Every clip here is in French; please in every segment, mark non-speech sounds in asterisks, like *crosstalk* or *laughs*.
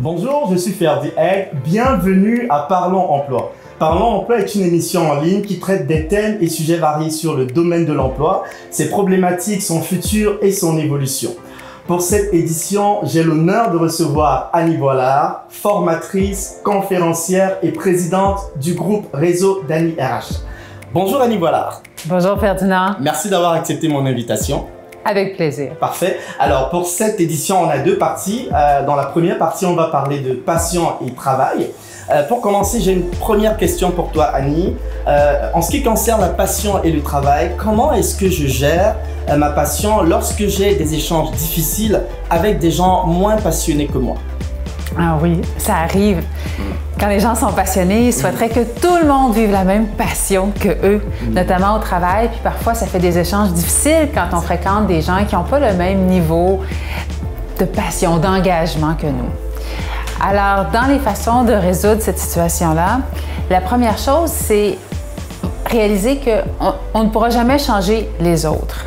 Bonjour, je suis Ferdi Egg. Bienvenue à Parlons Emploi. Parlons Emploi est une émission en ligne qui traite des thèmes et sujets variés sur le domaine de l'emploi, ses problématiques, son futur et son évolution. Pour cette édition, j'ai l'honneur de recevoir Annie Boilard, formatrice, conférencière et présidente du groupe Réseau d'Annie RH. Bonjour Annie Boilard. Bonjour Ferdinand. Merci d'avoir accepté mon invitation. Avec plaisir. Parfait. Alors pour cette édition, on a deux parties. Euh, dans la première partie, on va parler de passion et travail. Euh, pour commencer, j'ai une première question pour toi, Annie. Euh, en ce qui concerne la passion et le travail, comment est-ce que je gère ma passion lorsque j'ai des échanges difficiles avec des gens moins passionnés que moi? Ah oui, ça arrive. Quand les gens sont passionnés, ils souhaiteraient que tout le monde vive la même passion que eux, notamment au travail. Puis parfois, ça fait des échanges difficiles quand on fréquente des gens qui n'ont pas le même niveau de passion, d'engagement que nous. Alors, dans les façons de résoudre cette situation-là, la première chose, c'est réaliser qu'on on ne pourra jamais changer les autres.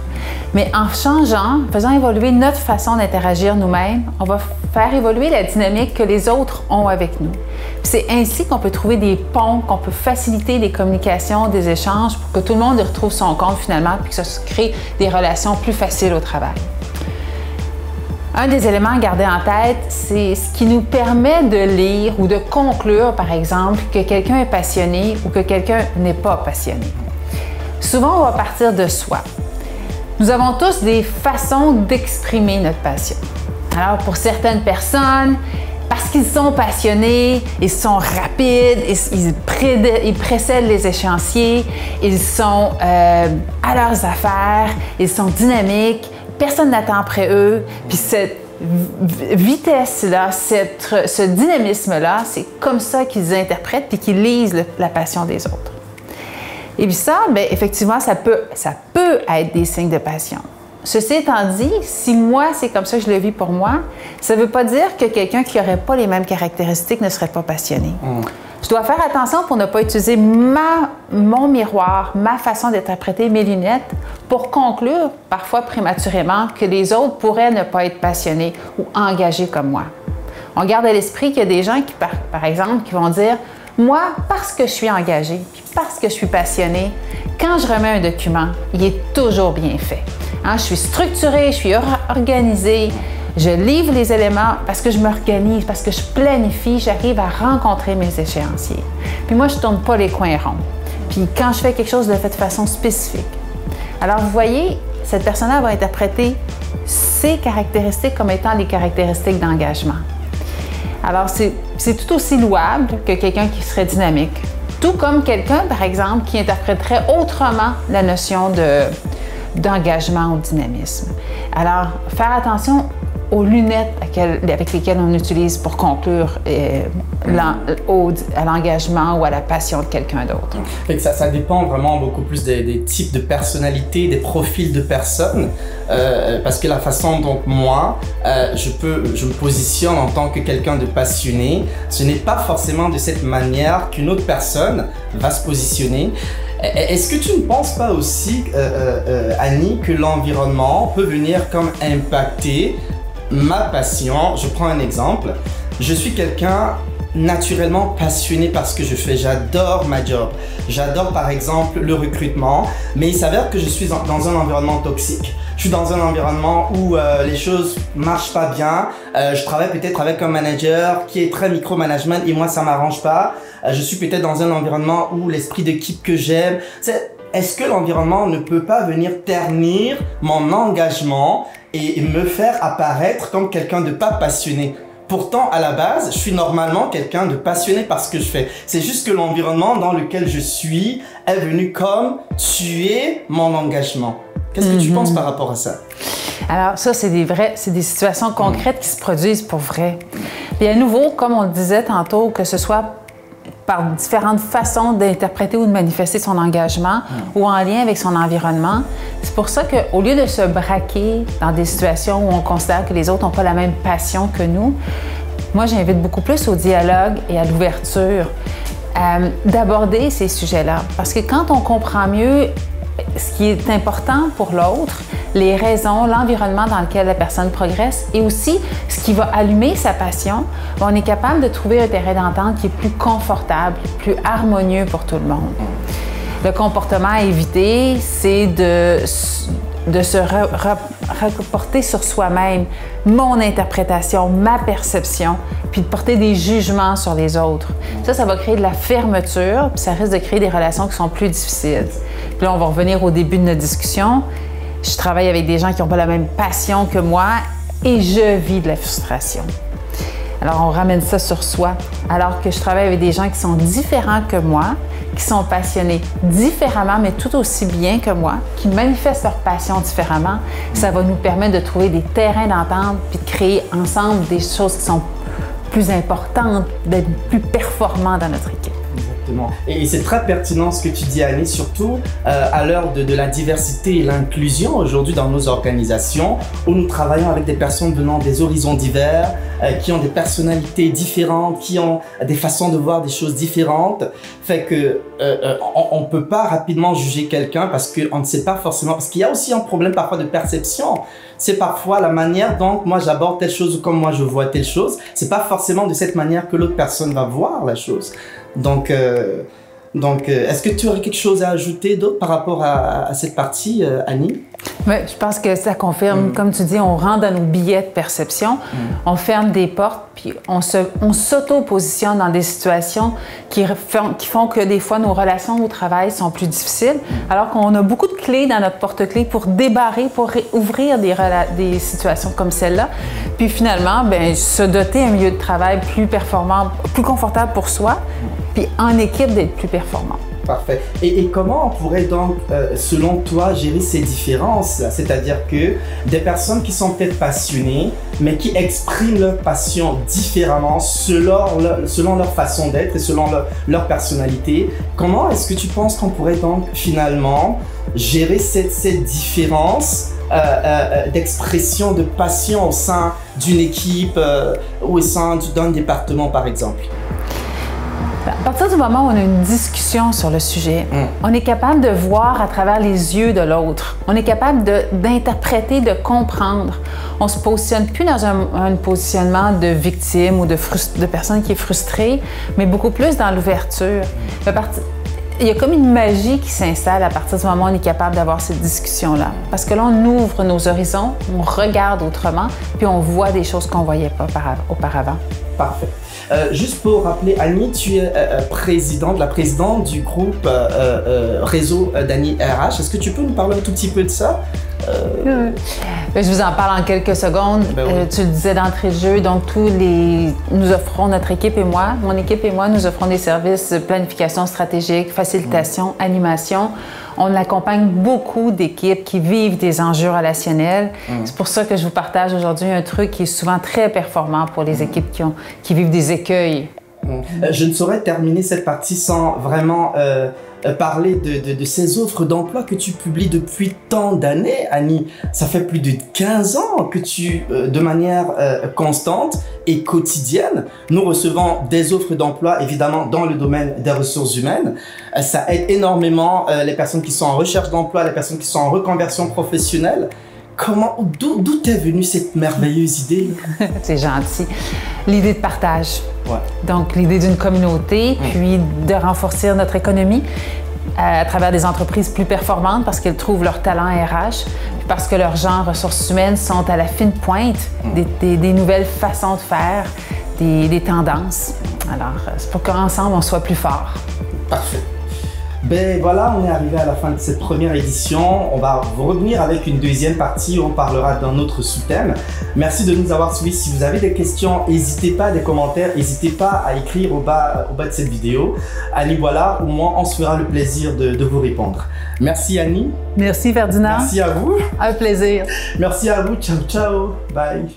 Mais en changeant, faisant évoluer notre façon d'interagir nous-mêmes, on va faire évoluer la dynamique que les autres ont avec nous. C'est ainsi qu'on peut trouver des ponts, qu'on peut faciliter les communications, des échanges pour que tout le monde y retrouve son compte finalement, puis que ça crée des relations plus faciles au travail. Un des éléments à garder en tête, c'est ce qui nous permet de lire ou de conclure, par exemple, que quelqu'un est passionné ou que quelqu'un n'est pas passionné. Souvent, on va partir de soi. Nous avons tous des façons d'exprimer notre passion. Alors, pour certaines personnes, parce qu'ils sont passionnés, ils sont rapides, ils, précèdent les échéanciers, ils sont euh, à leurs affaires, ils sont dynamiques, personne n'attend après eux. Puis cette vitesse-là, ce dynamisme-là, c'est comme ça qu'ils interprètent et qu'ils lisent la passion des autres. Et puis ça, bien, effectivement, ça peut, ça peut être des signes de passion. Ceci étant dit, si moi, c'est comme ça que je le vis pour moi, ça ne veut pas dire que quelqu'un qui n'aurait pas les mêmes caractéristiques ne serait pas passionné. Mm. Je dois faire attention pour ne pas utiliser ma, mon miroir, ma façon d'interpréter mes lunettes pour conclure, parfois prématurément, que les autres pourraient ne pas être passionnés ou engagés comme moi. On garde à l'esprit qu'il y a des gens qui, par, par exemple, qui vont dire Moi, parce que je suis engagé, puis parce que je suis passionné, quand je remets un document, il est toujours bien fait. Hein, je suis structurée, je suis organisée, je livre les éléments parce que je m'organise, parce que je planifie, j'arrive à rencontrer mes échéanciers. Puis moi, je ne tourne pas les coins ronds. Puis quand je fais quelque chose, je le de façon spécifique. Alors, vous voyez, cette personne-là va interpréter ses caractéristiques comme étant les caractéristiques d'engagement. Alors, c'est tout aussi louable que quelqu'un qui serait dynamique. Tout comme quelqu'un, par exemple, qui interpréterait autrement la notion d'engagement ou de dynamisme. Alors, faire attention aux lunettes avec lesquelles on utilise pour conclure euh, à l'engagement ou à la passion de quelqu'un d'autre. Ça, dépend vraiment beaucoup plus des, types de personnalités, des profils de personnes, euh, parce que la façon dont moi, euh, je, peux, je me positionne en tant que quelqu'un de passionné, ce n'est pas forcément de cette manière qu'une autre personne va se positionner. Est-ce que tu ne penses pas aussi, Annie, que l'environnement peut venir comme impacter ma passion, je prends un exemple, je suis quelqu'un naturellement passionné par ce que je fais. J'adore ma job. J'adore par exemple le recrutement, mais il s'avère que je suis dans un environnement toxique. Je suis dans un environnement où euh, les choses marchent pas bien. Euh, je travaille peut-être avec un manager qui est très micromanagement et moi ça m'arrange pas. Euh, je suis peut-être dans un environnement où l'esprit d'équipe que j'aime, est-ce que l'environnement ne peut pas venir ternir mon engagement et me faire apparaître comme quelqu'un de pas passionné. Pourtant, à la base, je suis normalement quelqu'un de passionné par ce que je fais. C'est juste que l'environnement dans lequel je suis est venu comme tuer mon engagement. Qu'est-ce que tu mhm. penses par rapport à ça? Alors, ça, c'est des vrais, c'est des situations concrètes qui se produisent pour vrai. Et à nouveau, comme on le disait tantôt, que ce soit par différentes façons d'interpréter ou de manifester son engagement hmm. ou en lien avec son environnement. C'est pour ça qu'au lieu de se braquer dans des situations où on considère que les autres n'ont pas la même passion que nous, moi, j'invite beaucoup plus au dialogue et à l'ouverture euh, d'aborder ces sujets-là. Parce que quand on comprend mieux ce qui est important pour l'autre, les raisons, l'environnement dans lequel la personne progresse et aussi ce qui va allumer sa passion, on est capable de trouver un terrain d'entente qui est plus confortable, plus harmonieux pour tout le monde. Le comportement à éviter, c'est de, de se reporter sur soi-même, mon interprétation, ma perception, puis de porter des jugements sur les autres. Ça, ça va créer de la fermeture, puis ça risque de créer des relations qui sont plus difficiles. Puis là, on va revenir au début de notre discussion. Je travaille avec des gens qui n'ont pas la même passion que moi et je vis de la frustration. Alors, on ramène ça sur soi. Alors que je travaille avec des gens qui sont différents que moi, qui sont passionnés différemment, mais tout aussi bien que moi, qui manifestent leur passion différemment, ça va nous permettre de trouver des terrains d'entente puis de créer ensemble des choses qui sont plus importantes, d'être plus performants dans notre équipe. Et, c'est très pertinent ce que tu dis, Annie, surtout euh, à l'heure de, la diversité et l'inclusion aujourd'hui dans nos organisations, où nous travaillons avec des personnes venant des horizons divers, euh, qui ont des personnalités différentes, qui ont des façons de voir des choses différentes, fait que euh, on, ne peut pas rapidement juger quelqu'un parce qu'on ne sait pas forcément, parce qu'il y a aussi un problème parfois de perception. C'est parfois la manière dont moi j'aborde telle chose ou comme moi je vois telle chose. C'est pas forcément de cette manière que l'autre personne va voir la chose. Donc, euh, donc euh, est-ce que tu aurais quelque chose à ajouter d'autre par rapport à, cette partie, euh, Annie? Oui, je pense que ça confirme, mm. comme tu dis, on rentre dans nos billets de perception, mm. on ferme des portes, puis on, se, on s'auto-positionne dans des situations qui font, qui font que des fois nos relations au travail sont plus difficiles, mm. alors qu'on a beaucoup de clés dans notre porte-clés pour débarrer, pour ouvrir des, des situations comme celle-là. Puis finalement, ben, se doter un milieu de travail plus performant, plus confortable pour soi, puis en équipe d'être plus performant. Parfait. Et, comment on pourrait donc, euh, selon toi, gérer ces différences C'est-à-dire que des personnes qui sont peut-être passionnées, mais qui expriment leur passion différemment selon leur, façon d'être et selon leur, personnalité, comment est-ce que tu penses qu'on pourrait donc finalement gérer cette, cette différence euh, euh, d'expression de passion au sein d'une équipe ou au sein d'un département, par exemple? À partir du moment où on a une discussion sur le sujet, mm. on est capable de voir à travers les yeux de l'autre. On est capable d'interpréter, de, comprendre. On se positionne plus dans un, positionnement de victime ou de, de personne qui est frustrée, mais beaucoup plus dans l'ouverture. Il y a comme une magie qui s'installe à partir du moment où on est capable d'avoir cette discussion-là. Parce que là, on ouvre nos horizons, on regarde autrement, puis on voit des choses qu'on ne voyait pas auparavant. Parfait. Euh, juste pour rappeler, Annie, tu es euh, euh, présidente, la présidente du groupe réseau d'Annie RH. Est-ce que tu peux nous parler un tout petit peu de ça? Ben, je vous en parle en quelques secondes. Ben tu le disais d'entrée de jeu, donc tous les, nous offrons notre équipe et moi, mon équipe et moi, nous offrons des services de planification stratégique, facilitation, mm. animation. On accompagne beaucoup d'équipes qui vivent des enjeux relationnels. Mm. C'est pour ça que je vous partage aujourd'hui un truc qui est souvent très performant pour les mm. équipes qui, ont, qui vivent des écueils. Euh, je ne saurais terminer cette partie sans vraiment euh, euh, parler de, ces offres d'emploi que tu publies depuis tant d'années, Annie. Ça fait plus de 15 ans que tu, de manière constante et quotidienne, nous recevons des offres d'emploi, évidemment, dans le domaine des ressources humaines. ça aide énormément les personnes qui sont en recherche d'emploi, les personnes qui sont en reconversion professionnelle. Comment, d'où est venue cette merveilleuse idée? *laughs* C'est gentil. L'idée de partage. Donc, l'idée d'une communauté, puis de renforcer notre économie à travers des entreprises plus performantes parce qu'elles trouvent leur talent RH, puis parce que leurs gens ressources humaines sont à la fine pointe des, nouvelles façons de faire, des, des tendances. Alors, c'est pour qu'ensemble, on soit plus fort. Parfait. Ben voilà, on est arrivé à la fin de cette première édition. On va revenir avec une deuxième partie où on parlera d'un autre sous-thème. Merci de nous avoir suivis. Si vous avez des questions, n'hésitez pas, des commentaires, n'hésitez pas à écrire au bas, au bas de cette vidéo. Annie, voilà, au moins on se fera le plaisir de, de vous répondre. Merci Annie. Merci Ferdinand. Merci à vous. Un plaisir. Merci à vous. Ciao, ciao. Bye.